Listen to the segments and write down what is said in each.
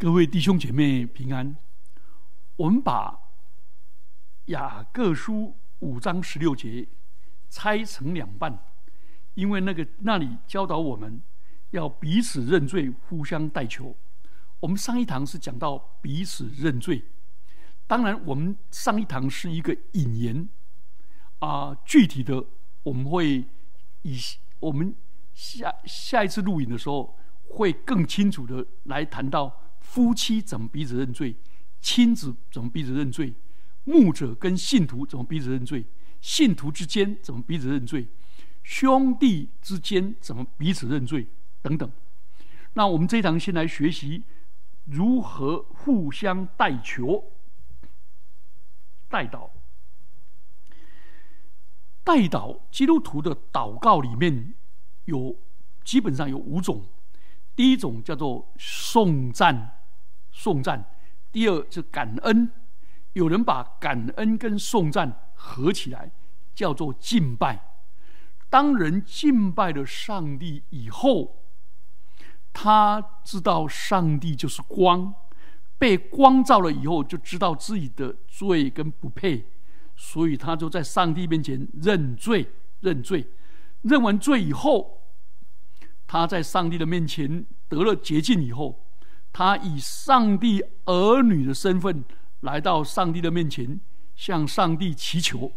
各位弟兄姐妹平安。我们把雅各书五章十六节拆成两半，因为那个那里教导我们要彼此认罪，互相代求。我们上一堂是讲到彼此认罪，当然我们上一堂是一个引言啊，具体的我们会以我们下下一次录影的时候会更清楚的来谈到夫妻怎么彼此认罪，亲子怎么彼此认罪，牧者跟信徒怎么彼此认罪，信徒之间怎么彼此认罪，兄弟之间怎么彼此认罪等等。那我们这一堂先来学习。如何互相代求、代祷、代祷？基督徒的祷告里面有基本上有五种。第一种叫做颂赞，颂赞；第二是感恩。有人把感恩跟颂赞合起来，叫做敬拜。当人敬拜了上帝以后。他知道上帝就是光，被光照了以后，就知道自己的罪跟不配，所以他就在上帝面前认罪，认罪，认完罪以后，他在上帝的面前得了洁净以后，他以上帝儿女的身份来到上帝的面前，向上帝祈求，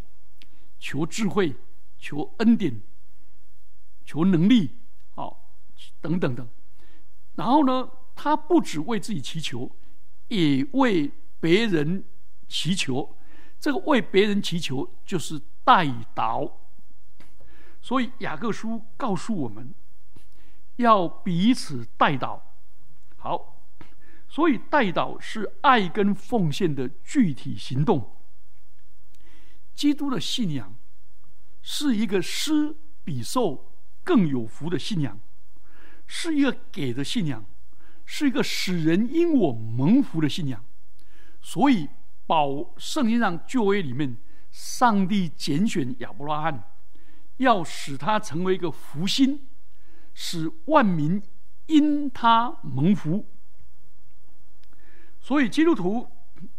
求智慧，求恩典，求能力，好，等等等。然后呢，他不止为自己祈求，也为别人祈求。这个为别人祈求就是代祷。所以雅各书告诉我们，要彼此代祷。好，所以代祷是爱跟奉献的具体行动。基督的信仰是一个施比受更有福的信仰。是一个给的信仰，是一个使人因我蒙福的信仰。所以，保圣经上旧约里面，上帝拣选亚伯拉罕，要使他成为一个福星，使万民因他蒙福。所以，基督徒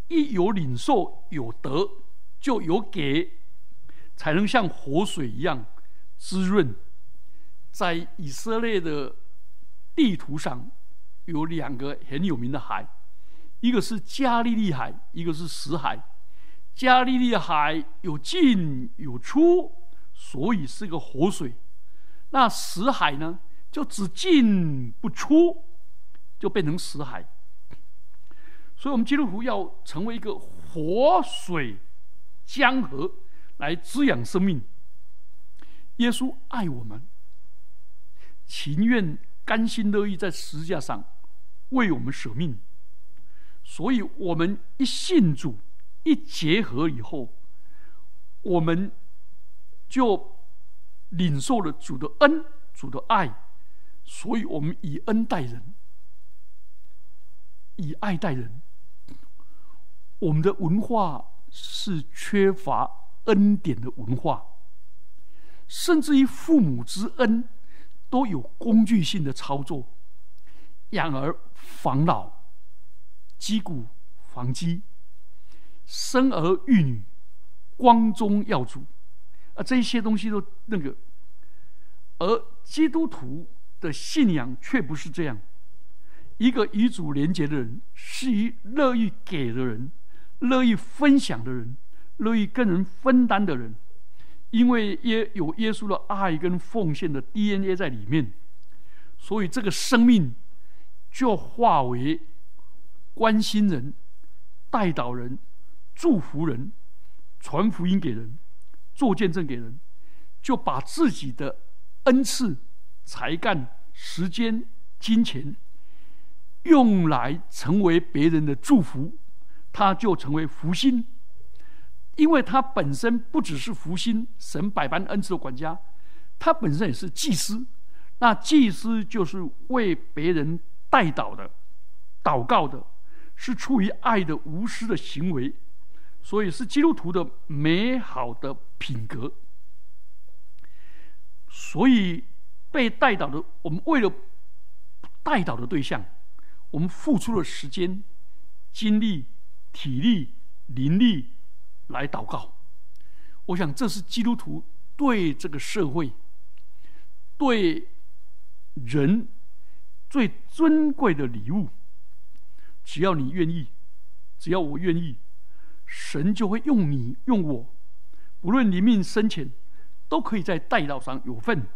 一有领受有得，就有给，才能像活水一样滋润。在以色列的。地图上有两个很有名的海，一个是加利利海，一个是死海。加利利海有进有出，所以是个活水。那死海呢，就只进不出，就变成死海。所以，我们基督徒要成为一个活水江河，来滋养生命。耶稣爱我们，情愿。甘心乐意在十字架上为我们舍命，所以我们一信主、一结合以后，我们就领受了主的恩、主的爱，所以我们以恩待人，以爱待人。我们的文化是缺乏恩典的文化，甚至于父母之恩。都有工具性的操作，养儿防老，击鼓防饥，生儿育女，光宗耀祖，啊，这些东西都那个，而基督徒的信仰却不是这样。一个与主连结的人，是一乐意给的人，乐意分享的人，乐意跟人分担的人。因为耶有耶稣的爱跟奉献的 DNA 在里面，所以这个生命就化为关心人、带导人、祝福人、传福音给人、做见证给人，就把自己的恩赐、才干、时间、金钱用来成为别人的祝福，他就成为福星。因为他本身不只是福星神百般恩赐的管家，他本身也是祭司。那祭司就是为别人代祷的、祷告的，是出于爱的无私的行为，所以是基督徒的美好的品格。所以被代祷的，我们为了代祷的对象，我们付出了时间、精力、体力、灵力来祷告。我想，这是基督徒对这个社会、对人最尊贵的礼物。只要你愿意，只要我愿意，神就会用你、用我，不论临命深浅，都可以在代祷上有份。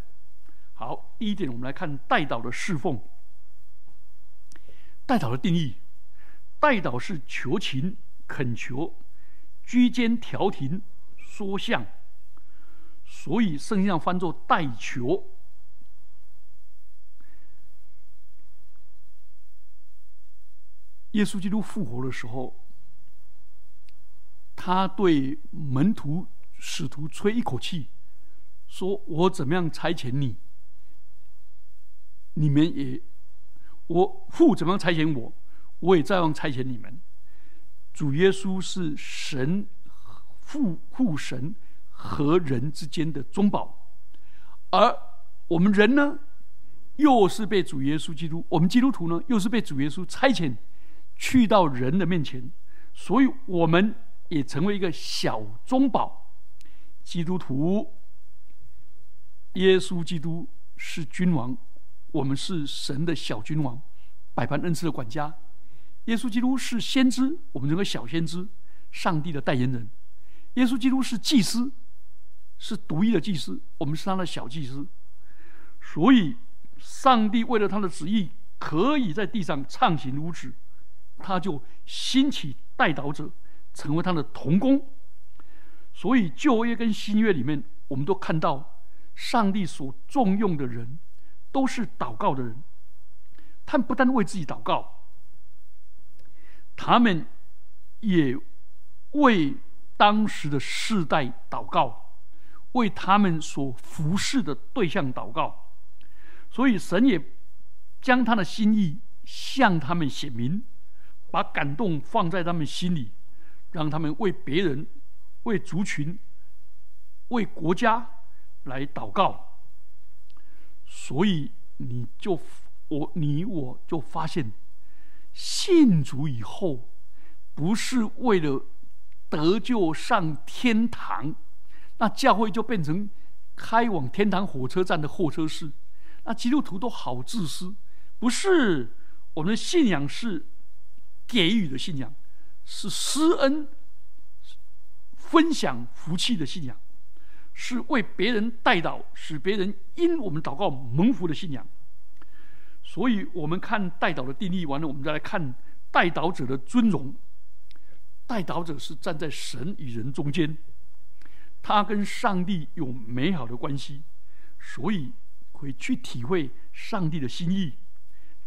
好，第一点，我们来看代祷的侍奉。代祷的定义：代祷是求情、恳求、居间调停、说相，所以圣经上翻作代求。耶稣基督复活的时候，他对门徒、使徒吹一口气，说：“我怎么样差遣你，你们也；我父怎么样差遣我，我也照样差遣你们。”主耶稣是神父、父神和人之间的中保，而我们人呢，又是被主耶稣基督；我们基督徒呢，又是被主耶稣差遣。去到人的面前，所以我们也成为一个小中保。基督徒，耶稣基督是君王，我们是神的小君王，百般恩赐的管家。耶稣基督是先知，我们这个小先知，上帝的代言人。耶稣基督是祭司，是独一的祭司，我们是他的小祭司。所以，上帝为了他的旨意，可以在地上畅行无止。他就兴起代祷者，成为他的同工。所以旧约跟新约里面，我们都看到上帝所重用的人，都是祷告的人。他们不但为自己祷告，他们也为当时的世代祷告，为他们所服侍的对象祷告。所以神也将他的心意向他们显明。把感动放在他们心里，让他们为别人、为族群、为国家来祷告。所以你就我你我就发现，信主以后，不是为了得救上天堂，那教会就变成开往天堂火车站的候车室。那基督徒都好自私，不是我们的信仰是。给予的信仰是施恩、分享福气的信仰，是为别人代祷，使别人因我们祷告蒙福的信仰。所以，我们看代祷的定义完了，我们再来看代祷者的尊荣。代祷者是站在神与人中间，他跟上帝有美好的关系，所以会去体会上帝的心意，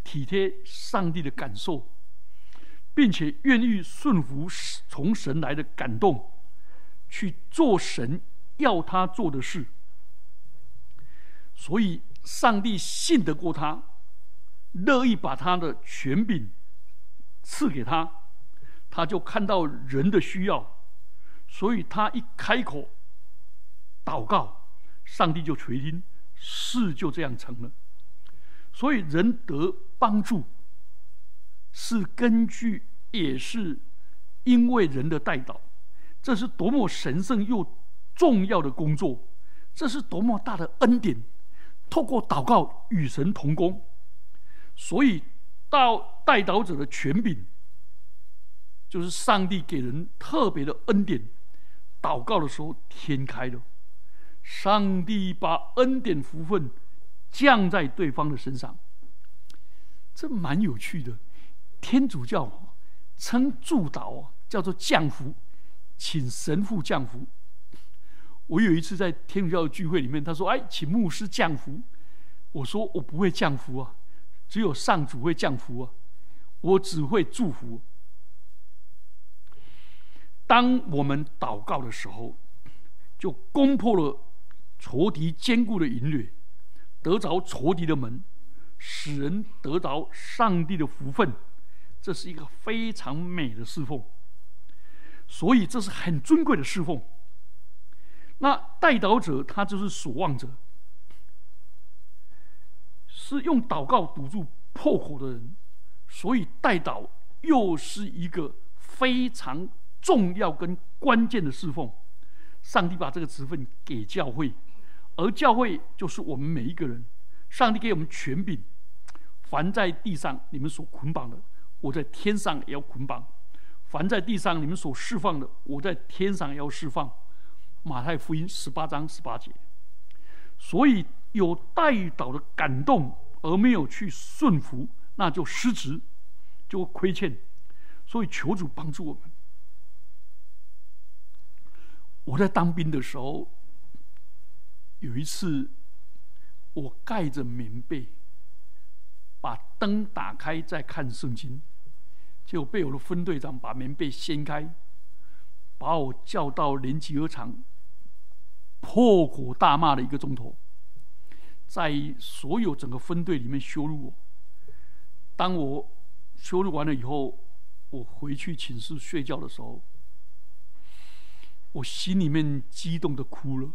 体贴上帝的感受。并且愿意顺服从神来的感动，去做神要他做的事。所以，上帝信得过他，乐意把他的权柄赐给他，他就看到人的需要，所以他一开口祷告，上帝就垂听，事就这样成了。所以，人得帮助是根据。也是因为人的代祷，这是多么神圣又重要的工作，这是多么大的恩典。透过祷告与神同工，所以到代祷者的权柄，就是上帝给人特别的恩典。祷告的时候，天开了，上帝把恩典福分降在对方的身上，这蛮有趣的。天主教。称祝祷叫做降福，请神父降福。我有一次在天主教的聚会里面，他说：“哎，请牧师降福。”我说：“我不会降福啊，只有上主会降福啊，我只会祝福。”当我们祷告的时候，就攻破了仇敌坚固的营垒，得着仇敌的门，使人得着上帝的福分。这是一个非常美的侍奉，所以这是很尊贵的侍奉。那代祷者他就是守望者，是用祷告堵住破口的人，所以代祷又是一个非常重要跟关键的侍奉。上帝把这个职分给教会，而教会就是我们每一个人。上帝给我们权柄，凡在地上你们所捆绑的，我在天上也要捆绑；凡在地上你们所释放的，我在天上也要释放。马太福音十八章十八节。所以有代祷的感动，而没有去顺服，那就失职，就亏欠。所以求主帮助我们。我在当兵的时候，有一次，我盖着棉被，把灯打开在看圣经，结果被我的分队长把棉被掀开，把我叫到连集合场。破口大骂了一个钟头，在所有整个分队里面羞辱我。当我羞辱完了以后，我回去寝室睡觉的时候，我心里面激动的哭了。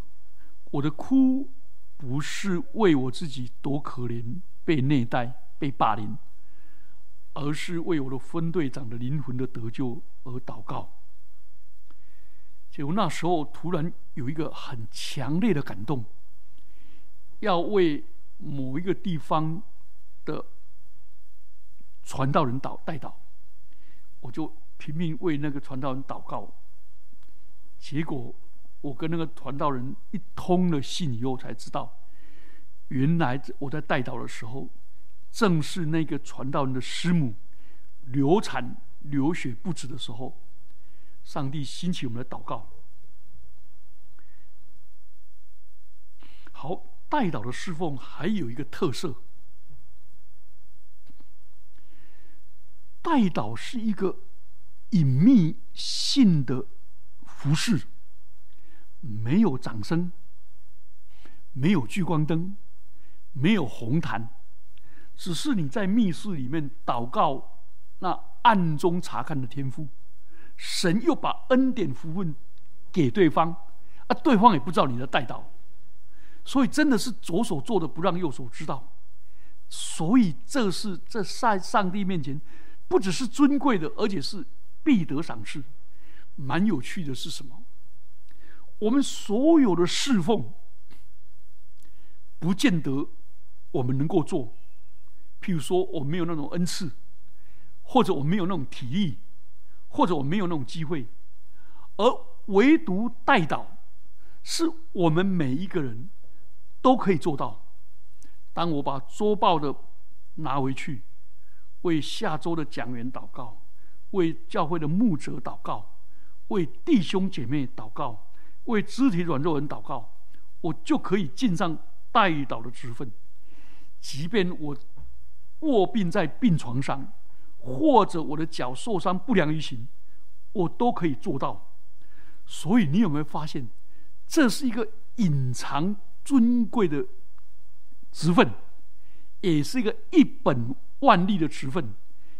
我的哭不是为我自己多可怜、被虐待、被霸凌，而是为我的分队长的灵魂的得救而祷告。就那时候，突然有一个很强烈的感动，要为某一个地方的传道人祷代祷，我就拼命为那个传道人祷告。结果，我跟那个传道人一通了信以后，才知道，原来我在代祷的时候，正是那个传道人的师母流产流血不止的时候。上帝兴起我们的祷告。好，代祷的侍奉还有一个特色，代祷是一个隐秘性的服饰，没有掌声，没有聚光灯，没有红毯，只是你在密室里面祷告，那暗中查看的天赋。神又把恩典福分给对方，啊，对方也不知道你的带到，所以真的是左手做的不让右手知道，所以这是在上上帝面前，不只是尊贵的，而且是必得赏赐。蛮有趣的是什么？我们所有的侍奉，不见得我们能够做。譬如说，我没有那种恩赐，或者我没有那种体力。或者我没有那种机会，而唯独代祷，是我们每一个人都可以做到。当我把周报的拿回去，为下周的讲员祷告，为教会的牧者祷告，为弟兄姐妹祷告，为肢体软弱人祷告，我就可以尽上代祷的职分。即便我卧病在病床上。或者我的脚受伤不良于行，我都可以做到。所以你有没有发现，这是一个隐藏尊贵的职分，也是一个一本万利的职分，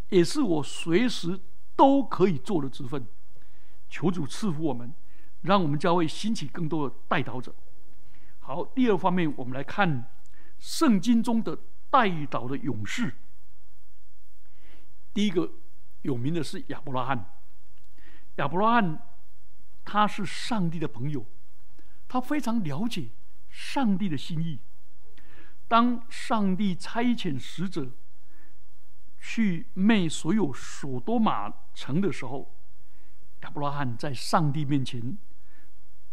也是我随时都可以做的职分。求主赐福我们，让我们教会兴起更多的代祷者。好，第二方面，我们来看圣经中的代祷的勇士。第一个有名的是亚伯拉罕。亚伯拉罕他是上帝的朋友，他非常了解上帝的心意。当上帝差遣使者去灭所有所多玛城的时候，亚伯拉罕在上帝面前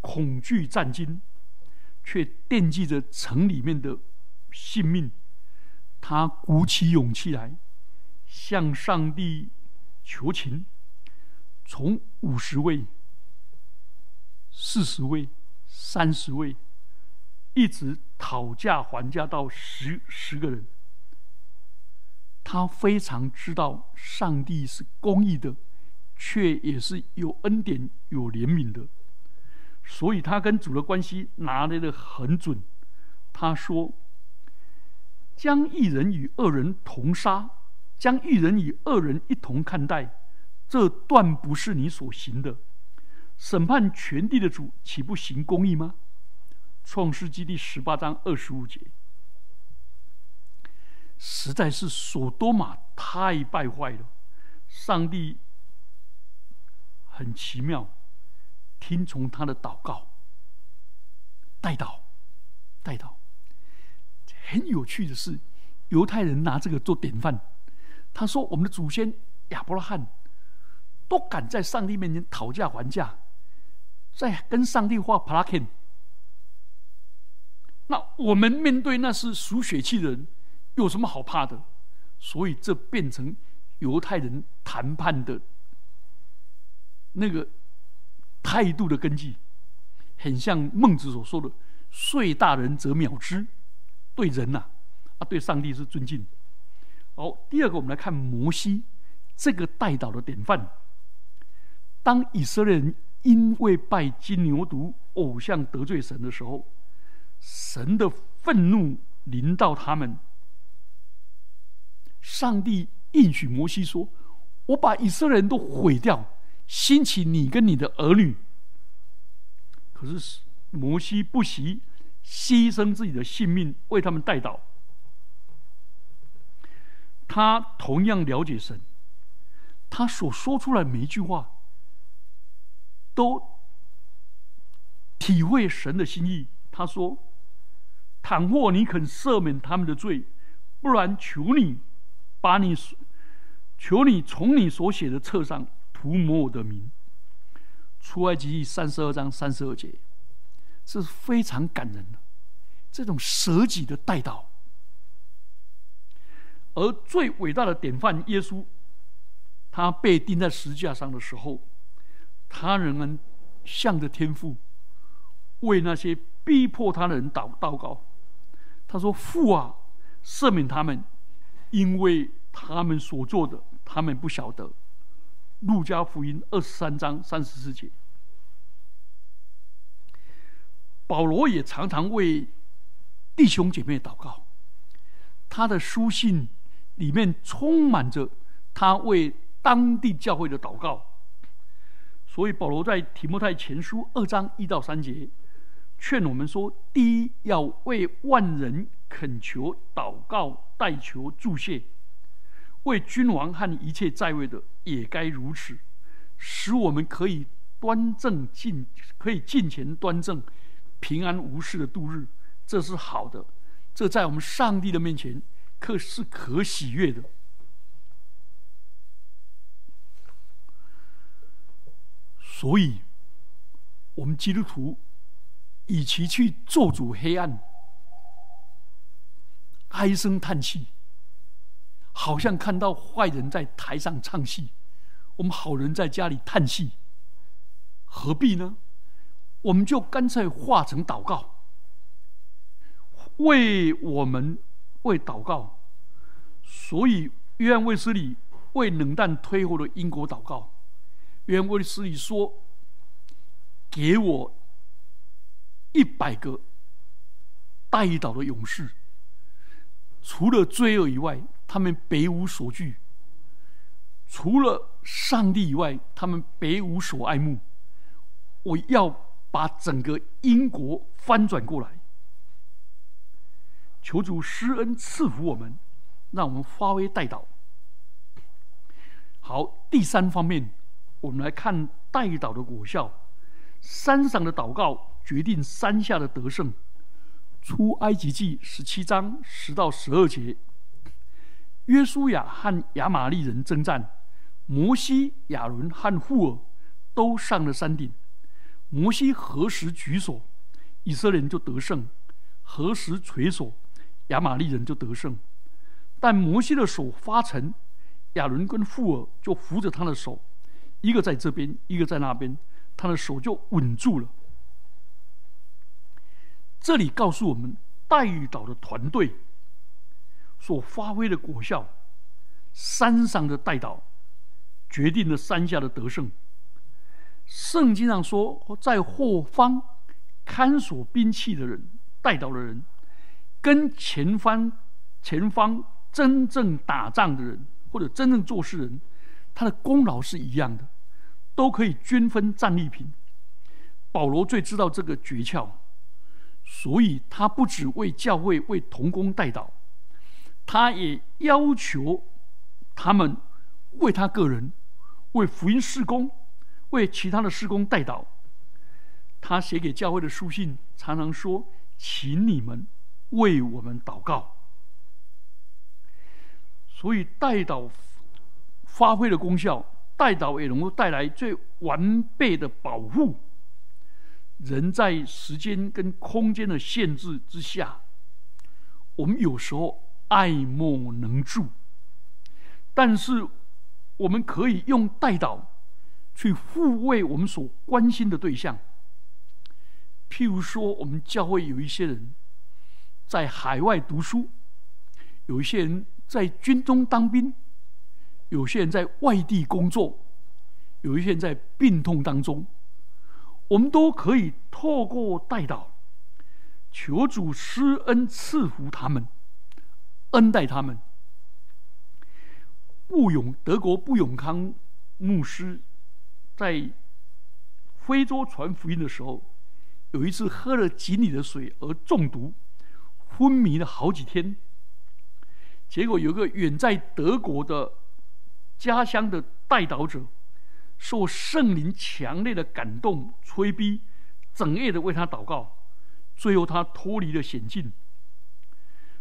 恐惧战惊，却惦记着城里面的性命，他鼓起勇气来。向上帝求情，从五十位、四十位、三十位，一直讨价还价到十十个人。他非常知道上帝是公义的，却也是有恩典、有怜悯的，所以他跟主的关系拿捏的很准。他说：“将一人与二人同杀。”将一人与二人一同看待，这断不是你所行的。审判全地的主，岂不行公义吗？创世纪第十八章二十五节，实在是所多玛太败坏了。上帝很奇妙，听从他的祷告，带到，带到。很有趣的是，犹太人拿这个做典范。他说：“我们的祖先亚伯拉罕都敢在上帝面前讨价还价，在跟上帝画 p l a k i n 那我们面对那是属血气的人，有什么好怕的？所以这变成犹太人谈判的那个态度的根基，很像孟子所说的“岁大人则藐之”，对人呐，啊，对上帝是尊敬。好，第二个，我们来看摩西这个带导的典范。当以色列人因为拜金牛犊偶像得罪神的时候，神的愤怒临到他们。上帝应许摩西说：“我把以色列人都毁掉，兴起你跟你的儿女。”可是摩西不惜牺牲自己的性命为他们代祷。他同样了解神，他所说出来每一句话，都体会神的心意。他说。倘若你肯赦免他们的罪，不然求你把你求你从你所写的册上涂抹我的名。出埃及记三十二章三十二节，这是非常感人的这种舍己的代祷。而最伟大的典范耶稣，他被钉在十架上的时候，他仍然向着天父为那些逼迫他的人祷祷告。他说：“父啊，赦免他们，因为他们所做的，他们不晓得。”路加福音二十三章三十四节。保罗也常常为弟兄姐妹祷告，他的书信里面充满着他为当地教会的祷告。所以保罗在提摩太前书二章一到三节。劝我们说：第一，要为万人恳求、祷告、代求、祝谢；为君王和一切在位的也该如此，使我们可以端正、进可以尽前端正、平安无事的度日。这是好的，这在我们上帝的面前可是可喜悦的。所以，我们基督徒。与其去做主黑暗，唉声叹气，好像看到坏人在台上唱戏，我们好人在家里叹气，何必呢？我们就干脆化成祷告，为我们为祷告。所以约翰卫斯理为冷淡推后的英国祷告，约翰卫斯理说：“给我。”一百个带岛的勇士，除了罪恶以外，他们别无所惧；除了上帝以外，他们别无所爱慕。我要把整个英国翻转过来，求主施恩赐福我们，让我们发威带岛。好，第三方面，我们来看带岛的果效。山上的祷告。决定山下的得胜。出埃及记十七章十到十二节，约书亚和亚玛利人征战，摩西、亚伦和户尔都上了山顶。摩西何时举手，以色列人就得胜；何时垂手，亚玛利人就得胜。但摩西的手发沉，亚伦跟户尔就扶着他的手，一个在这边，一个在那边，他的手就稳住了。这里告诉我们，带岛的团队所发挥的果效，山上的带岛决定了山下的得胜。圣经上说，在后方看守兵器的人、带岛的人，跟前方前方真正打仗的人或者真正做事人，他的功劳是一样的，都可以均分战利品。保罗最知道这个诀窍。所以，他不只为教会、为童工代祷，他也要求他们为他个人、为福音事工、为其他的事工代祷。他写给教会的书信常常说：“请你们为我们祷告。”所以代祷发挥的功效，代祷也能够带来最完备的保护。人在时间跟空间的限制之下，我们有时候爱莫能助。但是，我们可以用代祷去护卫我们所关心的对象。譬如说，我们教会有一些人在海外读书，有一些人。在军中当兵，有些人在外地工作，有一些人在病痛当中，我们都可以透过代祷，求主施恩赐福他们，恩待他们。布永德国布永康牧师在非洲传福音的时候，有一次喝了井里的水而中毒，昏迷了好几天。结果有个远在德国的家乡的代祷者，受圣灵强烈的感动催逼，整夜的为他祷告，最后他脱离了险境。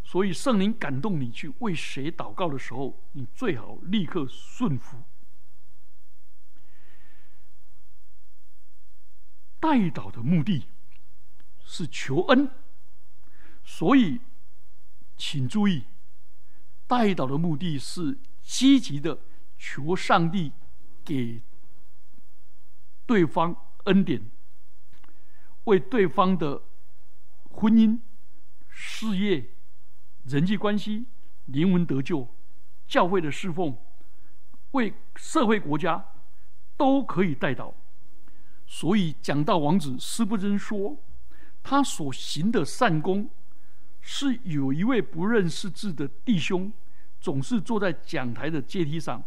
所以圣灵感动你去为谁祷告的时候，你最好立刻顺服。代祷的目的是求恩，所以请注意。代祷的目的是积极的求上帝给对方恩典，为对方的婚姻、事业、人际关系、灵魂得救、教会的侍奉、为社会国家都可以代祷。所以讲到王子施不真说，他所行的善功。是有一位不认识字的弟兄，总是坐在讲台的阶梯上，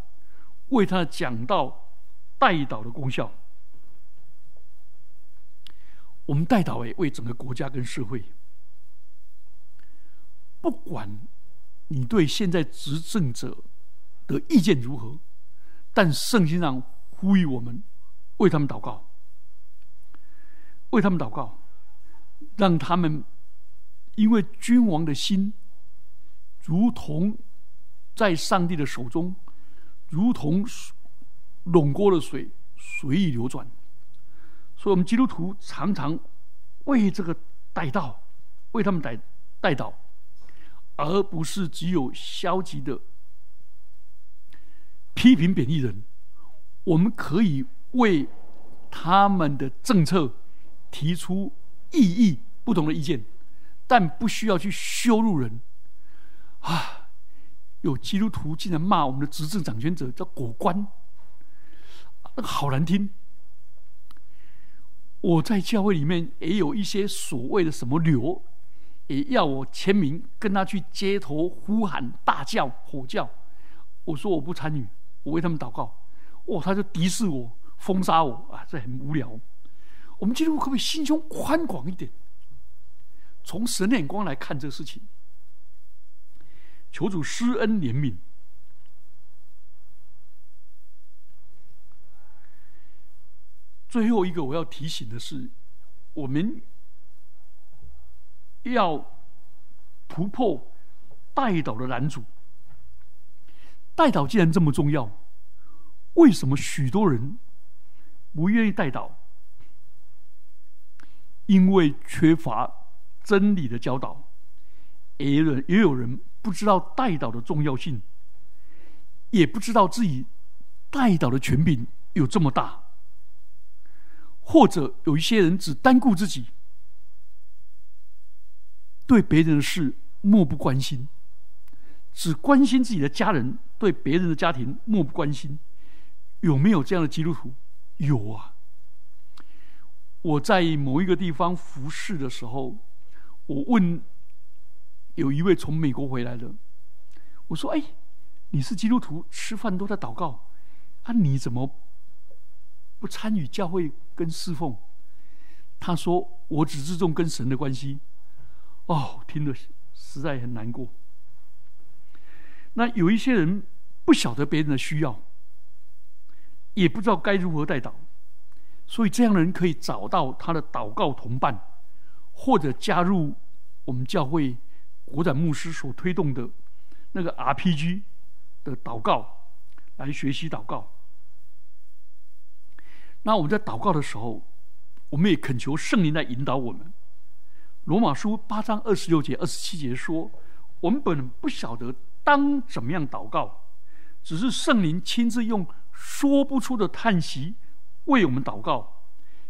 为他讲到代祷的功效。我们代祷诶，为整个国家跟社会，不管你对现在执政者的意见如何，但圣经上呼吁我们为他们祷告，为他们祷告，让他们。因为君王的心，如同在上帝的手中，如同笼锅的水，随意流转。所以，我们基督徒常常为这个代祷，为他们代代祷，而不是只有消极的批评贬义人。我们可以为他们的政策提出异议、不同的意见。但不需要去羞辱人啊！有基督徒竟然骂我们的执政掌权者叫“果官”，那个好难听。我在教会里面也有一些所谓的什么流，也要我签名，跟他去街头呼喊、大叫、吼叫。我说我不参与，我为他们祷告。哦，他就敌视我、封杀我啊！这很无聊。我们基督徒可不可以心胸宽广一点？从神眼光来看这个事情，求主施恩怜悯。最后一个我要提醒的是，我们要突破代祷的拦阻。代祷既然这么重要，为什么许多人不愿意代祷？因为缺乏。真理的教导，也有人也有人不知道代祷的重要性，也不知道自己代祷的权柄有这么大，或者有一些人只单顾自己，对别人的事漠不关心，只关心自己的家人，对别人的家庭漠不关心，有没有这样的基督徒？有啊！我在某一个地方服侍的时候。我问有一位从美国回来的，我说：“哎，你是基督徒，吃饭都在祷告，啊，你怎么不参与教会跟侍奉？”他说：“我只注重跟神的关系。”哦，听得实在很难过。那有一些人不晓得别人的需要，也不知道该如何带祷，所以这样的人可以找到他的祷告同伴，或者加入我们教会国展牧师所推动的那个 RPG 的祷告来学习祷告。那我们在祷告的时候，我们也恳求圣灵来引导我们。罗马书八章二十六节、二十七节说：“我们本不晓得当怎么样祷告。”只是圣灵亲自用说不出的叹息为我们祷告，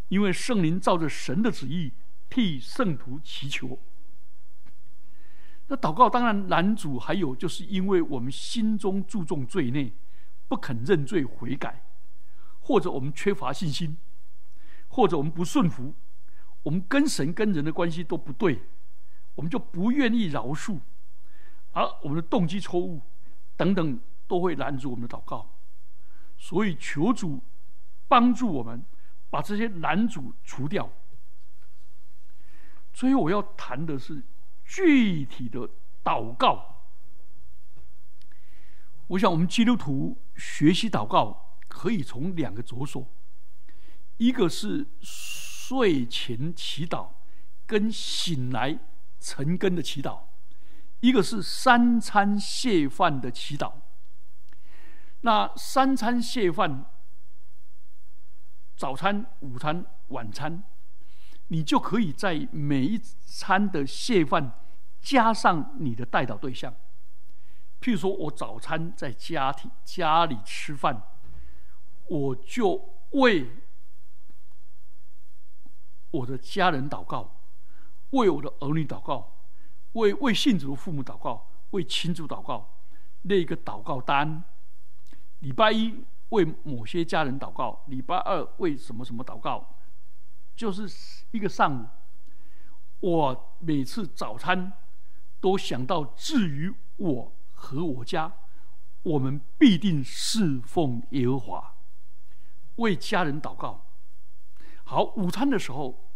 因为圣灵照着神的旨意替圣徒祈求。那祷告当然难主，还有就是因为我们心中注重罪孽，不肯认罪悔改，或者我们缺乏信心，或者我们不顺服，我们跟神跟人的关系都不对，我们就不愿意饶恕，而我们的动机错误等等。都会拦住我们的祷告，所以求主帮助我们把这些拦阻除掉。所以我要谈的是具体的祷告。我想我们基督徒学习祷告，可以从两个着手：一个是睡前祈祷，跟醒来晨更的祈祷；一个是三餐谢饭的祈祷。那三餐谢饭，早餐、午餐、晚餐，你就可以在每一餐的谢饭加上你的代祷对象。譬如说，我早餐在家庭家里吃饭，我就为我的家人祷告，为我的儿女祷告，为为信主的父母祷告，为亲族祷告，列一个祷告单。礼拜一为某些家人祷告，礼拜二为什么什么祷告，就是一个上午。我每次早餐都想到，至于我和我家，我们必定侍奉耶和华，为家人祷告。好，午餐的时候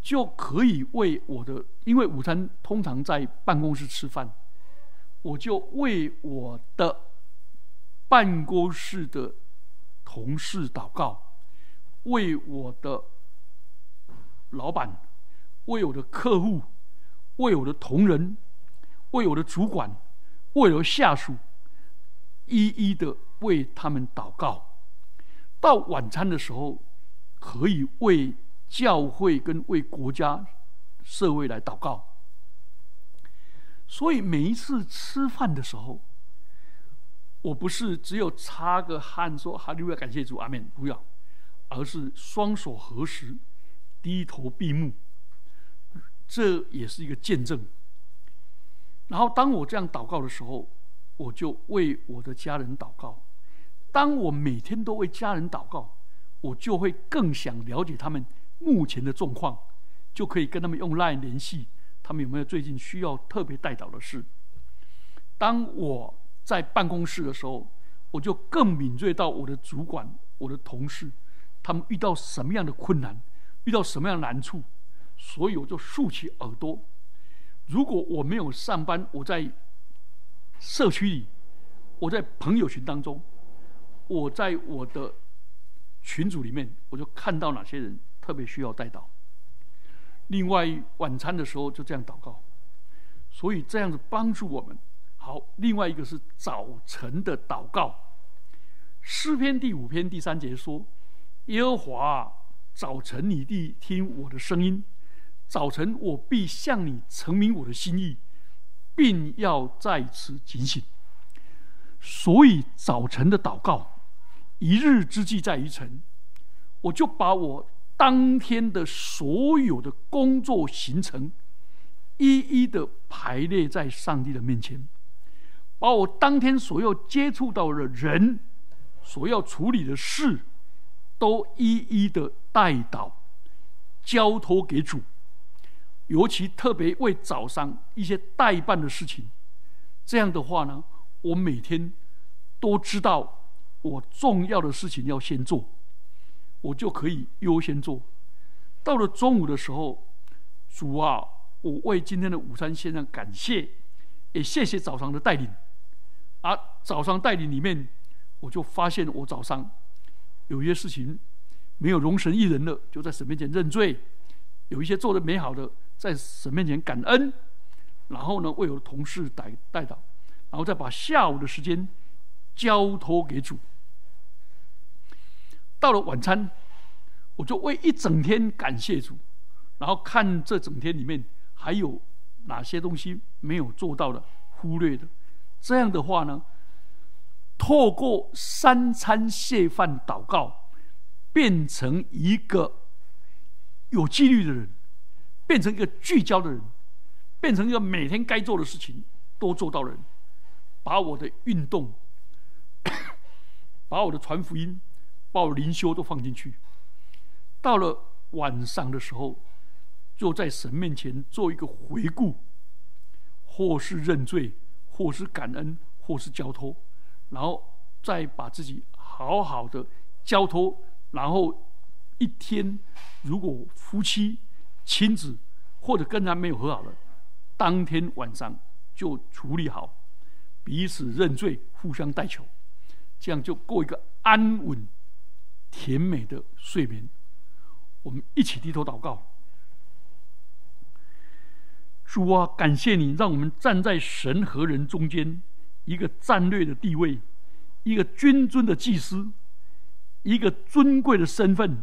就可以为我的，因为午餐通常在办公室吃饭，我就为我的。办公室的同事祷告，为我的老板，为我的客户，为我的同仁，为我的主管，为我的下属，一一的为他们祷告。到晚餐的时候，可以为教会跟为国家、社会来祷告。所以每一次吃饭的时候。我不是只有擦个汗说哈利路亚感谢主阿门不要，而是双手合十，低头闭目，这也是一个见证。然后当我这样祷告的时候，我就为我的家人祷告。当我每天都为家人祷告，我就会更想了解他们目前的状况，就可以跟他们用 LINE 联系，他们有没有最近需要特别带祷的事。当我在办公室的时候，我就更敏锐到我的主管、我的同事，他们遇到什么样的困难，遇到什么样的难处，所以我就竖起耳朵。如果我没有上班，我在社区里，我在朋友群当中，我在我的群组里面，我就看到哪些人特别需要带到。另外，晚餐的时候就这样祷告，所以这样子帮助我们。好，另外一个是早晨的祷告。诗篇第五篇第三节说：“耶和华，早晨你必听我的声音，早晨我必向你陈明我的心意，并要在此警醒。”所以早晨的祷告，一日之计在于晨，我就把我当天的所有的工作行程，一一的排列在上帝的面前。把我当天所要接触到的人，所要处理的事，都一一的带到，交托给主。尤其特别为早上一些代办的事情，这样的话呢，我每天都知道我重要的事情要先做，我就可以优先做。到了中午的时候，主啊，我为今天的午餐献上感谢，也谢谢早上的带领。啊，早上带领里面，我就发现我早上有些事情没有容神一人了，就在神面前认罪；有一些做的美好的，在神面前感恩。然后呢，为我的同事带带导，然后再把下午的时间交托给主。到了晚餐，我就为一整天感谢主，然后看这整天里面还有哪些东西没有做到的、忽略的。这样的话呢，透过三餐谢饭祷告，变成一个有纪律的人，变成一个聚焦的人，变成一个每天该做的事情都做到人，把我的运动，把我的传福音，把灵修都放进去。到了晚上的时候，就在神面前做一个回顾，或是认罪。或是感恩，或是交托，然后再把自己好好的交托，然后一天，如果夫妻、亲子或者跟他没有和好了，当天晚上就处理好，彼此认罪，互相代求，这样就过一个安稳、甜美的睡眠。我们一起低头祷告。主啊，感谢你让我们站在神和人中间，一个战略的地位，一个君尊的祭司，一个尊贵的身份，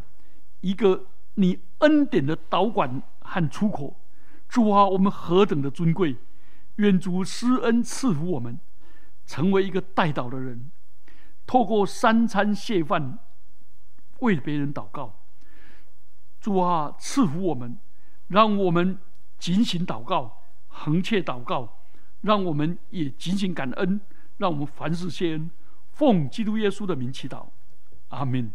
一个你恩典的导管和出口。主啊，我们何等的尊贵！愿主施恩赐福我们，成为一个带祷的人，透过三餐谢饭为别人祷告。主啊，赐福我们，让我们。警醒祷告，横切祷告，让我们也警醒感恩，让我们凡事谢恩，奉基督耶稣的名祈祷，阿门。